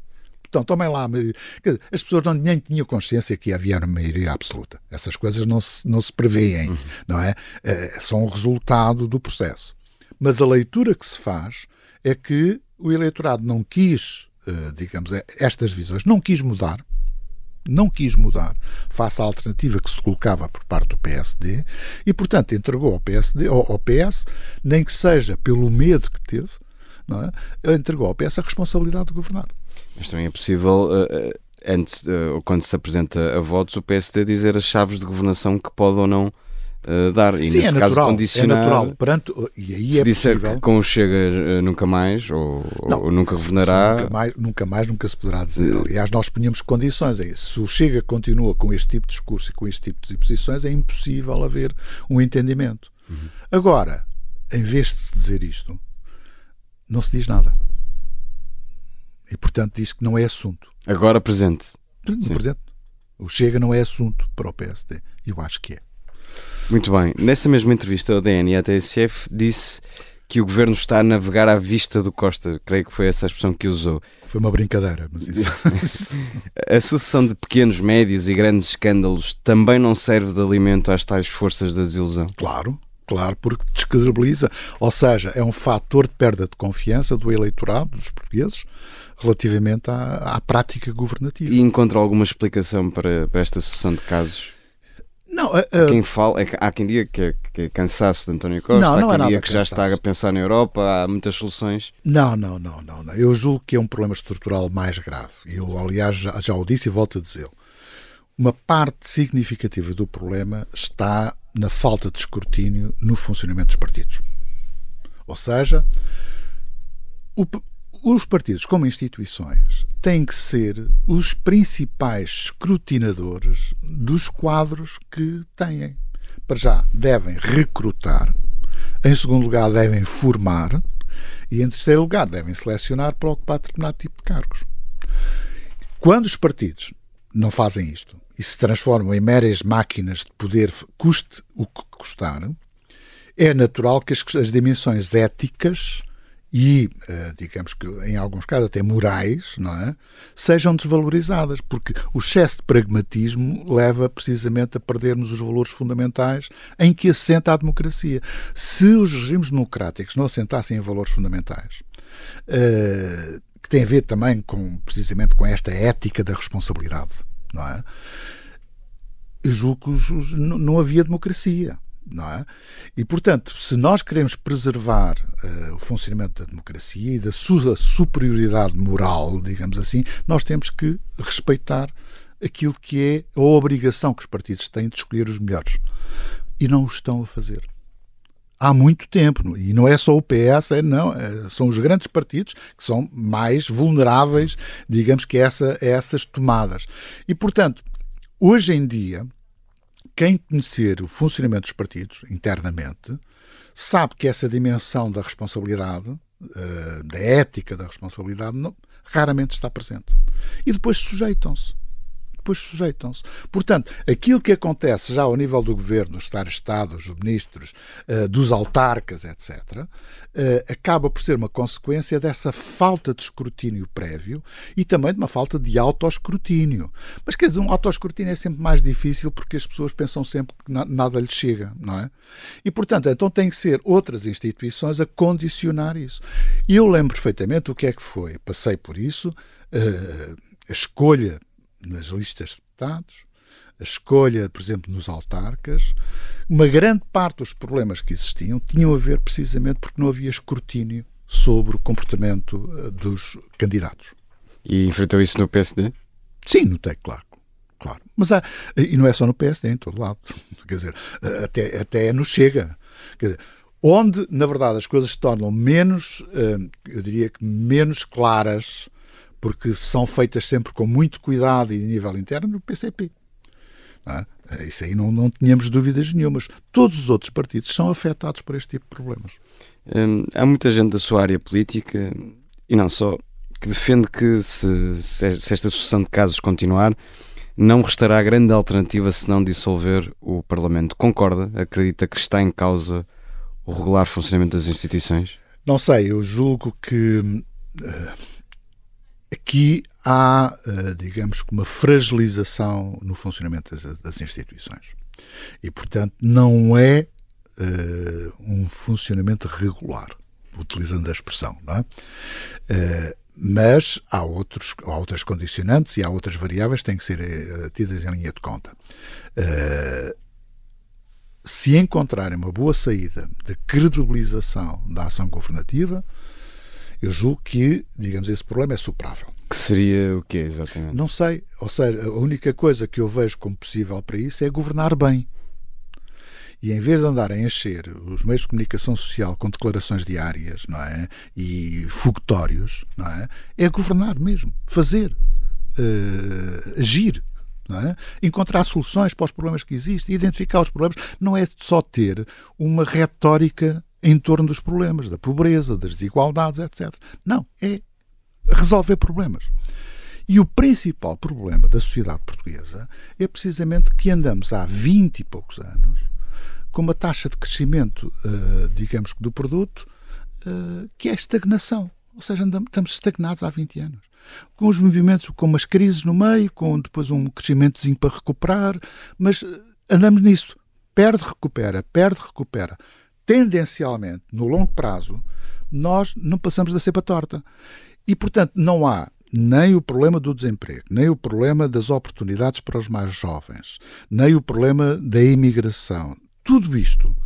Então, tomem lá. Dizer, as pessoas não, nem tinham consciência que havia uma maioria absoluta. Essas coisas não se, não se prevêem, uhum. não é? é? São o resultado do processo. Mas a leitura que se faz é que o eleitorado não quis, uh, digamos, estas visões, não quis mudar, não quis mudar face à alternativa que se colocava por parte do PSD e, portanto, entregou ao PSD, ao, ao PS, nem que seja pelo medo que teve, é? entregou ao PS a responsabilidade de governar. Mas também é possível, uh, antes, uh, quando se apresenta a votos, o PSD dizer as chaves de governação que pode ou não uh, dar. E Sim, nesse é caso natural, condicionar. É natural. Perante, e aí se é disser possível... que com o Chega nunca mais, ou, Não, ou nunca governará. Nunca mais, nunca mais, nunca se poderá dizer. Aliás, nós punhamos condições a isso. Se o Chega continua com este tipo de discurso e com este tipo de posições, é impossível haver um entendimento. Uhum. Agora, em vez de se dizer isto, não se diz nada. E, portanto, diz que não é assunto. Agora presente. No presente. O Chega não é assunto para o PSD. Eu acho que é. Muito bem. Nessa mesma entrevista ao DN e à TSF, disse que o governo está a navegar à vista do Costa. Creio que foi essa a expressão que usou. Foi uma brincadeira, mas [laughs] [laughs] isso. A sucessão de pequenos, médios e grandes escândalos também não serve de alimento às tais forças da desilusão. Claro, claro, porque descredibiliza. Ou seja, é um fator de perda de confiança do eleitorado, dos portugueses, relativamente à, à prática governativa. E encontra alguma explicação para, para esta sucessão de casos? Não, Há a- quem fala, é que- há quem diga que é, que é cansaço de António Costa, Não, não há é quem diga nada que já está cansaço. a pensar na Europa, há muitas soluções. não, não, não, não, não. Eu julgo que é um problema estrutural mais grave. Eu, aliás, já, já o disse e volto a dizê-lo. Uma parte significativa do problema está na falta de escrutínio no funcionamento dos partidos. Ou seja, o os partidos, como instituições, têm que ser os principais escrutinadores dos quadros que têm. Para já, devem recrutar, em segundo lugar, devem formar e, em terceiro lugar, devem selecionar para ocupar determinado tipo de cargos. Quando os partidos não fazem isto e se transformam em meras máquinas de poder, custe o que custar, é natural que as, as dimensões éticas e, eh, digamos que em alguns casos até morais, não é? sejam desvalorizadas, porque o excesso de pragmatismo leva precisamente a perdermos os valores fundamentais em que assenta a democracia. Se os regimes democráticos não assentassem em valores fundamentais, eh, que tem a ver também com precisamente com esta ética da responsabilidade, não é? Eu julgo que não havia democracia. Não é? E, portanto, se nós queremos preservar eh, o funcionamento da democracia e da sua superioridade moral, digamos assim, nós temos que respeitar aquilo que é a obrigação que os partidos têm de escolher os melhores. E não o estão a fazer. Há muito tempo. E não é só o PS, é, não. é, são os grandes partidos que são mais vulneráveis, digamos que, a essa, a essas tomadas. E, portanto, hoje em dia, quem conhecer o funcionamento dos partidos internamente sabe que essa dimensão da responsabilidade, eh, da ética da responsabilidade, raramente está presente. E depois sujeitam-se. Depois sujeitam-se. Portanto, aquilo que acontece já ao nível do governo, dos Estado-Estados, dos ministros, eh, dos autarcas, etc., eh, acaba por ser uma consequência dessa falta de escrutínio prévio e também de uma falta de autoescrutínio. Mas quer dizer, um autoescrutínio é sempre mais difícil porque as pessoas pensam sempre que na- nada lhes chega, não é? E, portanto, então tem que ser outras instituições a condicionar isso. E eu lembro perfeitamente o que é que foi. Passei por isso, eh, a escolha nas listas de deputados, a escolha, por exemplo, nos autarcas, uma grande parte dos problemas que existiam tinham a ver precisamente porque não havia escrutínio sobre o comportamento eh, dos candidatos. E enfrentou isso no PSD? Sim, notei, claro. claro. Mas há, e não é só no PSD, é em todo lado. [laughs] Quer dizer, até, até no Chega. Quer dizer, onde, na verdade, as coisas se tornam menos, eh, eu diria que menos claras, porque são feitas sempre com muito cuidado e a nível interno, no PCP. Não é? Isso aí não, não tínhamos dúvidas nenhumas. Todos os outros partidos são afetados por este tipo de problemas. Hum, há muita gente da sua área política, e não só, que defende que se, se se esta sucessão de casos continuar, não restará grande alternativa senão dissolver o Parlamento. Concorda? Acredita que está em causa o regular funcionamento das instituições? Não sei, eu julgo que eh, aqui há, eh, digamos uma fragilização no funcionamento das, instituições. E, portanto, não é eh, um funcionamento regular, utilizando a expressão, não é? Eh, mas há, outros, há outras condicionantes e há outras variáveis que têm que ser uh, tidas em linha de conta. Uh, se encontrarem uma boa saída de credibilização da ação governativa, eu julgo que, digamos, esse problema é superável. Que seria o quê, exatamente? Não sei. Ou seja, a única coisa que eu vejo como possível para isso é governar bem. E em vez de andarem a encher os meios de comunicação social com declarações diárias não é? e fogotórios, não é? é governar mesmo, fazer, uh, agir. É? Encontrar soluções para os problemas que existem, identificar os problemas, não é só ter uma retórica em torno dos problemas, da pobreza, das desigualdades, etc. Não, é resolver problemas. E o principal problema da sociedade portuguesa é precisamente que andamos há 20 e poucos anos com uma taxa de crescimento, uh, digamos do produto, uh, que é estagnação. Ou seja, andamos, estamos estagnados há 20 anos. Com os movimentos, com umas crises no meio, com depois um crescimentozinho para recuperar, mas eh, andamos nisso. Perde, recupera, perde, recupera. Tendencialmente, no longo prazo, nós não passamos da cepa torta. E, portanto, não há nem o problema do desemprego, nem o problema das oportunidades para os mais jovens, nem o problema da imigração, tudo isto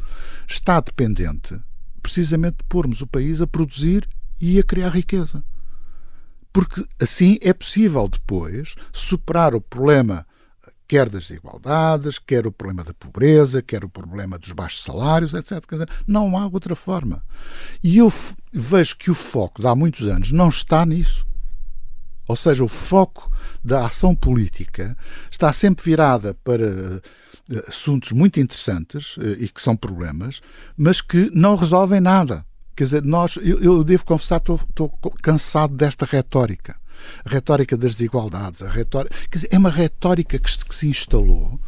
está dependente precisamente de pormos o país a produzir e a criar riqueza. Porque assim é possível depois superar o problema quer das desigualdades, quer o problema da pobreza, quer o problema dos baixos salários, etc. Quer dizer, não há outra forma. E eu vejo que o foco de há muitos anos não está nisso. Ou seja, o foco da ação política está sempre virada para assuntos muito interessantes eh, e que são problemas, mas que não resolvem nada. Quer dizer, nós, eu, eu devo confessar, estou, estou, cansado desta retórica. A retórica das desigualdades. A retórica, quer dizer, é uma retórica que, que se instalou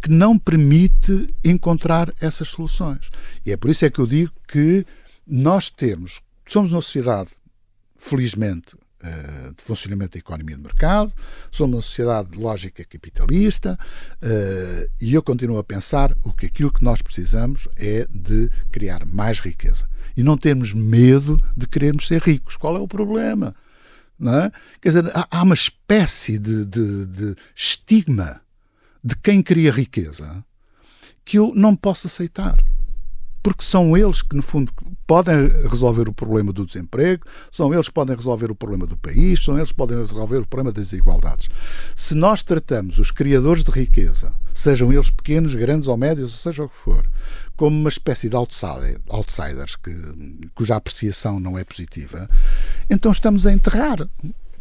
que não permite encontrar essas soluções. E é por isso é que eu digo que nós temos, somos uma sociedade, felizmente, uh, de funcionamento da economia de mercado, somos uma sociedade de lógica capitalista uh, e eu continuo a pensar o que aquilo que nós precisamos é de criar mais riqueza e não termos medo de querermos ser ricos. Qual é o problema? É? Quer dizer, há, há uma espécie de, de, de estigma de quem cria riqueza que eu não posso aceitar porque são eles que, no fundo, podem resolver o problema do desemprego, são eles que podem resolver o problema do país, são eles que podem resolver o problema das desigualdades. Se nós tratamos os criadores de riqueza, sejam eles pequenos, grandes ou médios, ou seja o que for, como uma espécie de outsiders que, cuja apreciação não é positiva, então estamos a enterrar.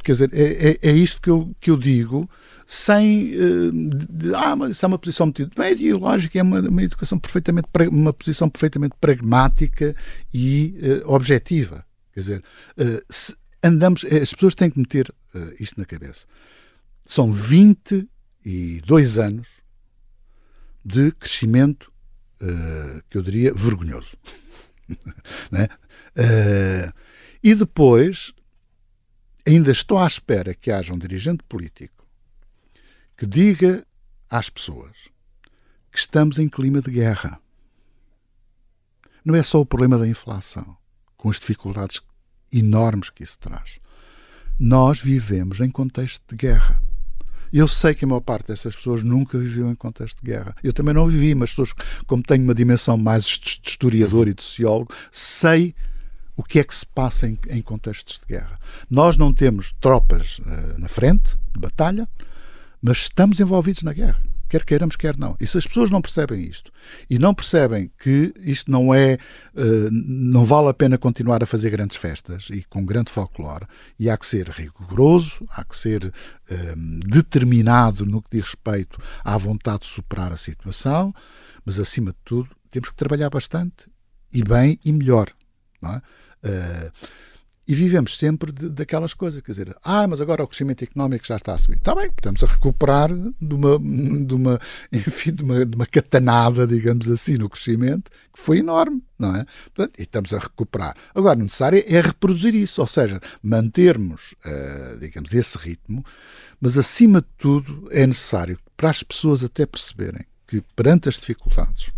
Quer dizer, é, é, é isto que eu, que eu digo sem uh, de, ah, mas isso é uma posição muito não é ideológica, é uma, uma educação perfeitamente uma posição perfeitamente pragmática e uh, objetiva. Quer dizer, uh, andamos, as pessoas têm que meter isto na cabeça. São 22 anos de crescimento que eu diria vergonhoso. [laughs] né? e depois ainda estou à espera que haja um dirigente político que diga às pessoas que estamos em clima de guerra. Não é só o problema da inflação, com as dificuldades enormes que isso traz. Nós vivemos em contexto de guerra. Eu sei que a maior parte dessas pessoas nunca viveu em contexto de guerra. Eu também não vivi, mas pessoas, como tenho uma dimensão mais de historiador e de sociólogo, sei o que é que se passa em, em contextos de guerra. Nós não temos tropas uh, na frente de batalha, mas estamos envolvidos na guerra, quer queiramos, quer não. E se as pessoas não percebem isto e não percebem que isto não é, uh, não vale a pena continuar a fazer grandes festas e com grande folclore, e há que ser rigoroso, há que ser uh, determinado no que diz respeito à vontade de superar a situação, mas acima de tudo temos que trabalhar bastante e bem e melhor. Não é? Uh, e vivemos sempre de, daquelas coisas, quer dizer, ah, mas agora o crescimento económico já está a subir. Está bem, estamos a recuperar de uma, de uma, [laughs] enfim, de uma, de uma catanada, digamos assim, no crescimento, que foi enorme, não é? Portanto, e estamos a recuperar. Agora, necessário é reproduzir isso, ou seja, mantermos, uh, digamos, esse ritmo, mas acima de tudo é necessário para as pessoas até perceberem que perante as dificuldades,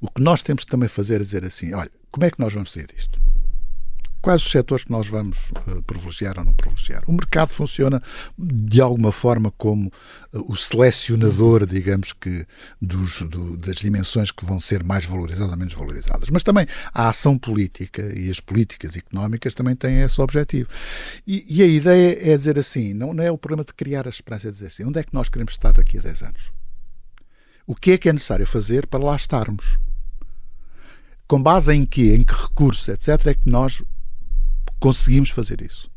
o que nós temos que também fazer é dizer assim, olha, como é que nós vamos sair disto? Quais os setores que nós vamos uh, privilegiar ou não privilegiar. O mercado funciona de alguma forma como uh, o selecionador, digamos que, dos, do, das dimensões que vão ser mais valorizadas ou menos valorizadas. Mas também a ação política e as políticas económicas também têm esse objetivo. E, e a ideia é dizer assim, não, não é o problema de criar a esperança, é dizer assim, onde é que nós queremos estar daqui a 10 anos? O que é que é necessário fazer para lá estarmos? Com base em quê? Em que recursos, etc., é que nós conseguimos fazer isso?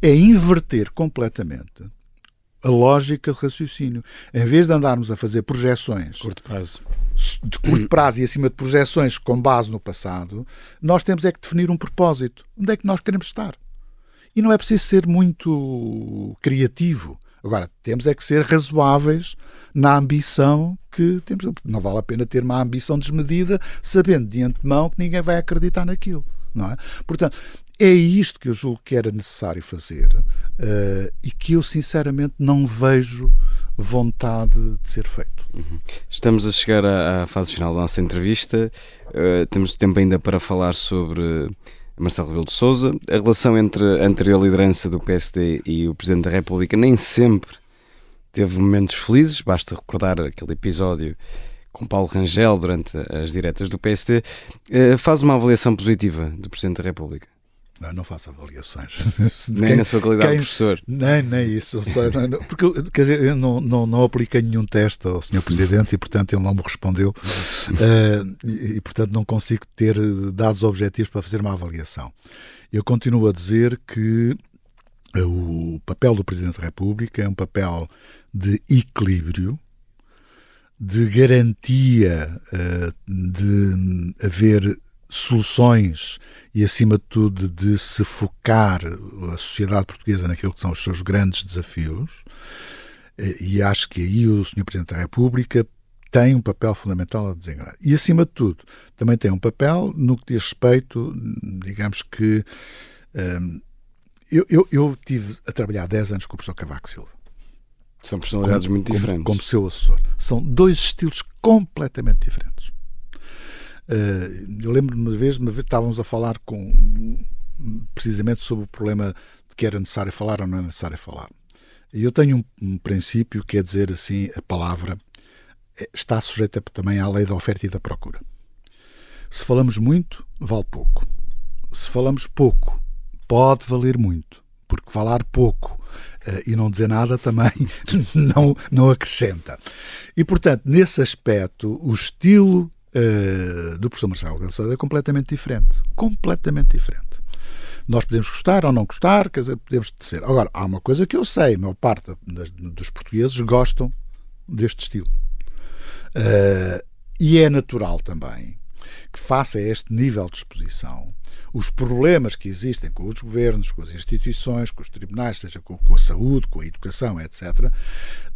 É inverter completamente a lógica de raciocínio. Em vez de andarmos a fazer projeções curto prazo. de curto prazo e acima de projeções com base no passado, nós temos é que definir um propósito. Onde é que nós queremos estar? E não é preciso ser muito criativo. Agora, temos é que ser razoáveis na ambição que temos. Não vale a pena ter uma ambição desmedida, sabendo de antemão que ninguém vai acreditar naquilo. Não é? Portanto, é isto que eu julgo que era necessário fazer uh, e que eu, sinceramente, não vejo vontade de ser feito. Uhum. Estamos a chegar à, à, fase final da nossa entrevista. Uh, temos tempo ainda para falar sobre Marcelo Rebelo de Sousa. A relação entre a anterior liderança do PSD e o Presidente da República nem sempre teve momentos felizes. Basta recordar aquele episódio com Paulo Rangel durante as diretas do PSD. Eh, faz uma avaliação positiva do Presidente da República? Não, não faço avaliações. [laughs] nem quem, na sua qualidade quem, de professor. Nem, nem isso. Porque, quer dizer, eu não, não, não apliquei nenhum teste ao Sr. Presidente e, portanto, ele não me respondeu. uh, e, e, portanto, não consigo ter dados objetivos para fazer uma avaliação. Eu continuo a dizer que o papel do Presidente da República é um papel de equilíbrio, de garantia uh, de haver soluções e, acima de tudo, de se focar a sociedade portuguesa naquilo que são os seus grandes desafios. Eh, e acho que aí o Sr. Presidente da República tem um papel fundamental a desenhar. E, acima de tudo, também tem um papel no que diz respeito, digamos que. Ehm, eu, eu, eu tive a trabalhar 10 anos com o professor Cavaco Silva. São personalidades como, muito diferentes. Como, como seu assessor. São dois estilos completamente diferentes. Uh, eu lembro-me uma vez, uma vez estávamos a falar com precisamente sobre o problema de que era necessário falar ou não era necessário falar. E eu tenho um, um princípio que é dizer assim: a palavra é, está sujeita também à lei da oferta e da procura. Se falamos muito, vale pouco. Se falamos pouco, pode valer muito. Porque falar pouco e não dizer nada também [laughs] não, não acrescenta. E, portanto, nesse aspecto, o estilo uh, do professor Marcelo Gonçalves é completamente diferente. Completamente diferente. Nós podemos gostar ou não gostar, quer dizer, podemos dizer. Agora, há uma coisa que eu sei: a maior parte das, dos portugueses gostam deste estilo. Uh, e é natural também que, face a este nível de exposição, os problemas que existem com os governos, com as instituições, com os tribunais, seja com, com a saúde, com a educação, etc.,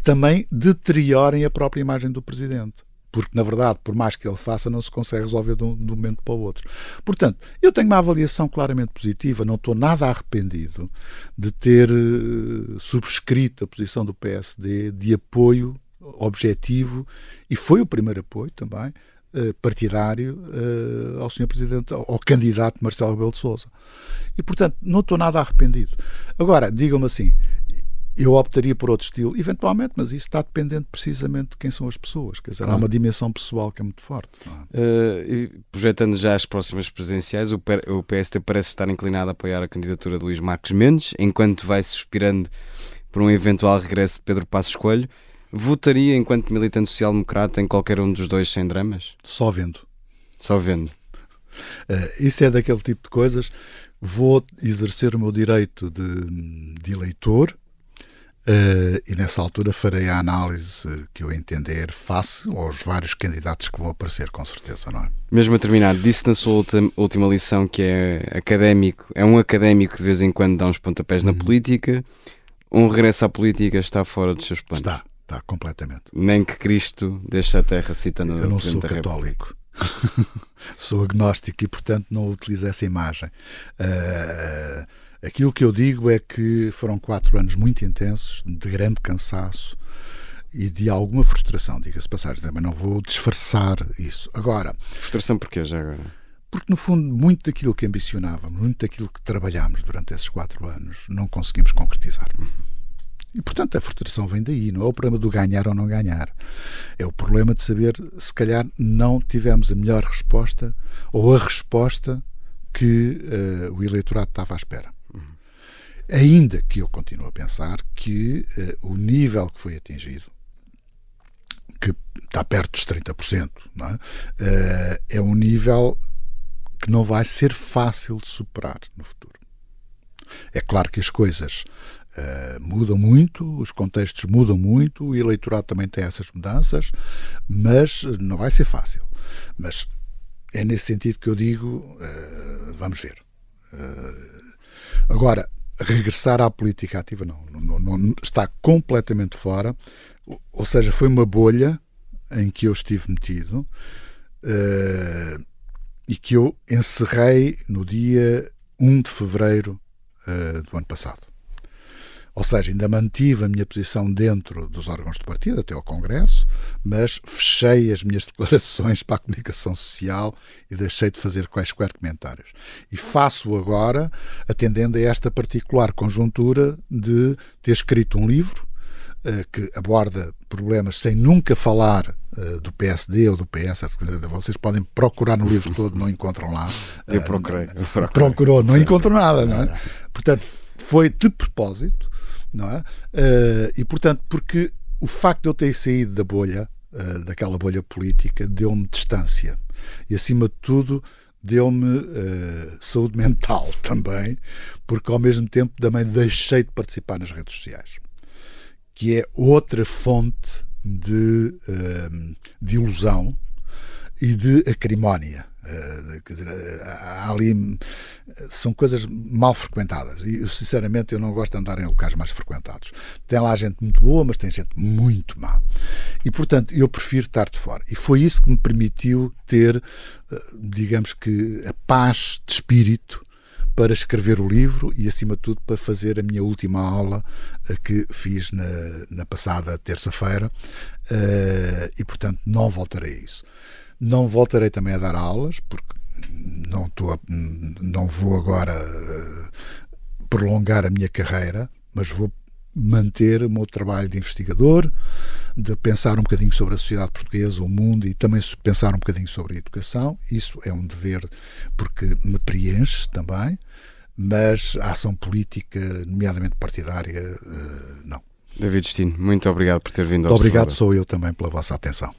também deteriorem a própria imagem do presidente porque na verdade, por mais que ele faça, não se consegue resolver de um, de um, momento para o outro. Portanto, eu tenho uma avaliação claramente positiva, não estou nada arrependido de ter uh, subscrito a posição do PSD de apoio objetivo, e foi o primeiro apoio também, partidário uh, ao Sr. Presidente, ao, ao, candidato Marcelo Rebelo de Sousa. E, portanto, não estou nada arrependido. Agora, digam-me assim, eu optaria por outro estilo, eventualmente, mas isso está dependente precisamente de quem são as pessoas. Quer dizer, claro. há uma dimensão pessoal que é muito forte. Uh, projetando já as próximas presidenciais, o, o PST parece estar inclinado a apoiar a candidatura de Luís Marques Mendes, enquanto vai suspirando por um eventual regresso de Pedro Passos Coelho. Votaria enquanto militante social-democrata em qualquer um dos dois sem dramas? Só vendo. Só vendo. Uh, isso é daquele tipo de coisas. Vou exercer o meu direito de, de eleitor, Uh, e nessa altura farei a análise que eu entender face aos vários candidatos que vão aparecer, com certeza, não é? Mesmo a terminar, disse na sua última lição que é académico, é um académico que de vez em quando dá uns pontapés na uhum. política, um regresso à política está fora dos seus planos. Está, está, completamente. Nem que Cristo deixe a terra, citando Eu não sou católico. [laughs] sou agnóstico e, portanto, não utilizo essa imagem. Uh, Aquilo que eu digo é que foram quatro anos muito intensos, de grande cansaço e de alguma frustração, diga-se passagem, também não vou disfarçar isso. Agora. Frustração porquê já agora? Porque, no fundo, muito daquilo que ambicionávamos, muito daquilo que trabalhámos durante esses quatro anos, não conseguimos concretizar. E, portanto, a frustração vem daí. Não é o problema do ganhar ou não ganhar. É o problema de saber se calhar não tivemos a melhor resposta ou a resposta que uh, o eleitorado estava à espera. Uhum. Ainda que eu continuo a pensar que uh, o nível que foi atingido, que está perto dos 30%, não é? Uh, é um nível que não vai ser fácil de superar no futuro. É claro que as coisas uh, mudam muito, os contextos mudam muito, o eleitorado também tem essas mudanças, mas não vai ser fácil. Mas é nesse sentido que eu digo: uh, vamos ver. Uh, agora, regressar à política ativa não, não, não, está completamente fora, ou seja, foi uma bolha em que eu estive metido uh, e que eu encerrei no dia 1 de fevereiro do ano passado. Ou seja, ainda mantive a minha posição dentro dos órgãos de partido, até ao Congresso, mas fechei as minhas [laughs] declarações para a comunicação social e deixei de fazer quaisquer comentários. E faço agora, atendendo a esta particular conjuntura de ter escrito um livro uh, que aborda problemas sem nunca falar uh, do PSD ou do PS. Vocês podem procurar no livro todo, não encontram lá. Eu procurei. Eu procurei. Procurou, não encontro nada. Não é? Portanto, foi de propósito não é? Uh, e portanto, porque o facto de eu ter saído da bolha, uh, daquela bolha política, deu-me distância e acima de tudo deu-me uh, saúde [laughs] mental também, porque ao mesmo tempo também deixei de participar nas redes sociais, que é outra fonte de, de ilusão e de acrimónia. Uh, quer dizer, há ali são coisas mal frequentadas e sinceramente eu não gosto de andar em locais mais frequentados. Tem lá gente muito boa, mas tem gente muito má. E portanto eu prefiro estar de fora. E foi isso que me permitiu ter, eh, digamos que, a paz de espírito para escrever o livro e, acima de tudo, para fazer a minha última aula eh, que fiz na, na passada terça-feira. e, portanto, não voltarei a isso. Não voltarei também a dar aulas, porque não, estou a, não vou agora eh, prolongar a minha carreira, mas vou manter o meu trabalho de investigador, de pensar um bocadinho sobre a sociedade portuguesa, o mundo e também pensar um bocadinho sobre a educação. Isso é um dever porque me preenche também, mas a ação política, nomeadamente partidária, eh, não. David Destino, muito obrigado por ter vindo ao obrigado, sou eu também pela vossa atenção.